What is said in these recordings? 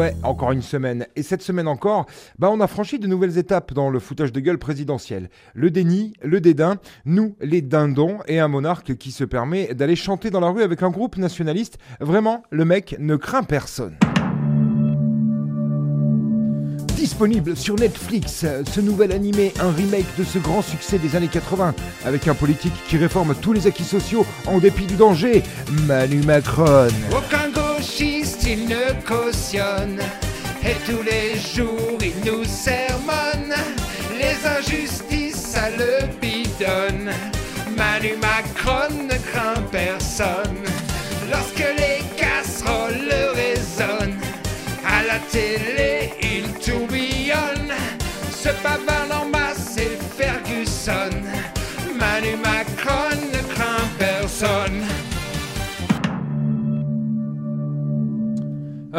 ouais, encore une semaine. Et cette semaine encore, bah on a franchi de nouvelles étapes dans le foutage de gueule présidentiel. Le déni, le dédain, nous, les dindons, et un monarque qui se permet d'aller chanter dans la rue avec un groupe nationaliste. Vraiment, le mec ne craint personne. Disponible sur Netflix, ce nouvel animé, un remake de ce grand succès des années 80, avec un politique qui réforme tous les acquis sociaux en dépit du danger, Manu Macron. Il ne cautionne, et tous les jours il nous sermonne, les injustices à le bidonne. Manu Macron ne craint personne, lorsque les casseroles résonnent, à la télé il tourbillonne, ce bavard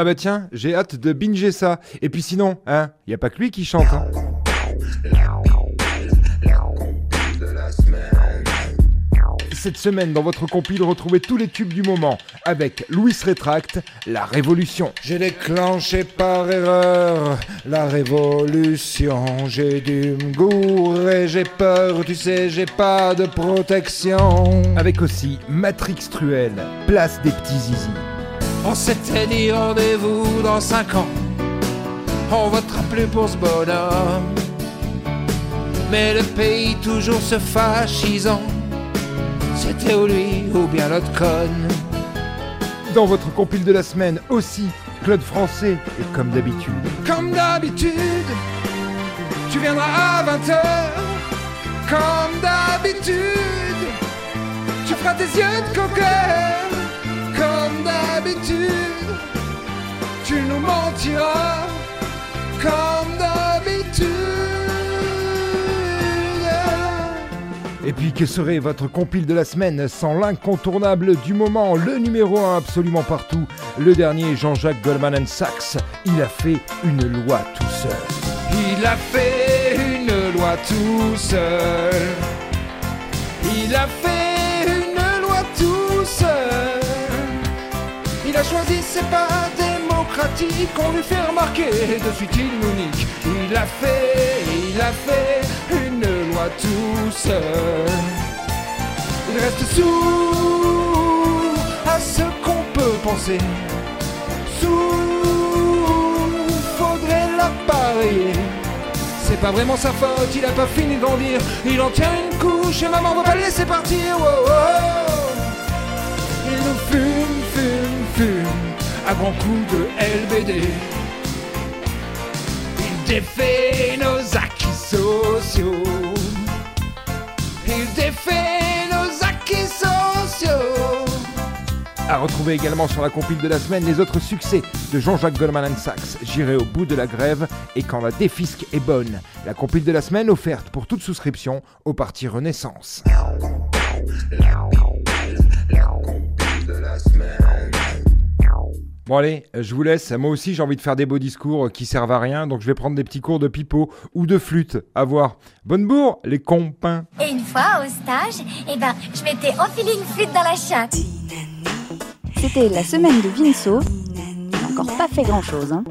Ah bah tiens, j'ai hâte de binger ça. Et puis sinon, hein, y a pas que lui qui chante. hein. Cette semaine, dans votre compile, retrouvez tous les tubes du moment avec Louis Rétracte, La Révolution. J'ai déclenché par erreur la révolution. J'ai dû me gourer, j'ai peur, tu sais, j'ai pas de protection. Avec aussi Matrix Truel, Place des petits zizi. On s'était dit rendez-vous dans 5 ans. On votera plus pour ce bonhomme. Mais le pays toujours se fascisant. C'était ou lui ou bien l'autre conne. Dans votre compile de la semaine aussi, Claude Français, et comme d'habitude. Comme d'habitude, tu viendras à 20h. Comme d'habitude, tu feras tes yeux de coquin. Tu nous mentiras. Comme d'habitude. Et puis que serait votre compile de la semaine sans l'incontournable du moment, le numéro 1 absolument partout, le dernier Jean-Jacques Goldman Sachs, il a fait une loi tout seul. Il a fait une loi tout seul. Il a fait une loi tout seul. Il a choisi, c'est pas démocratique. On lui fait remarquer, de suite il nous nique. Il a fait, il a fait une loi tout seul. Il reste sourd à ce qu'on peut penser. Sourd, faudrait l'appareiller. C'est pas vraiment sa faute, il a pas fini de grandir. Il en tient une couche et maman va pas laisser partir. Wow, wow. Il nous fume à grands coups de LBD. Il défait nos acquis sociaux. Il défait nos acquis sociaux. À retrouver également sur la compile de la semaine les autres succès de Jean-Jacques Goldman Sachs, J'irai au bout de la grève et quand la défisque est bonne. La compile de la semaine offerte pour toute souscription au parti Renaissance. Bon allez, je vous laisse. Moi aussi j'ai envie de faire des beaux discours qui servent à rien, donc je vais prendre des petits cours de pipeau ou de flûte. À voir. Bonne bourre, les compins. Et une fois, au stage, eh ben, je m'étais enfilé une flûte dans la chatte. C'était la semaine de Vinceau. Il n'a encore pas fait grand-chose. Hein.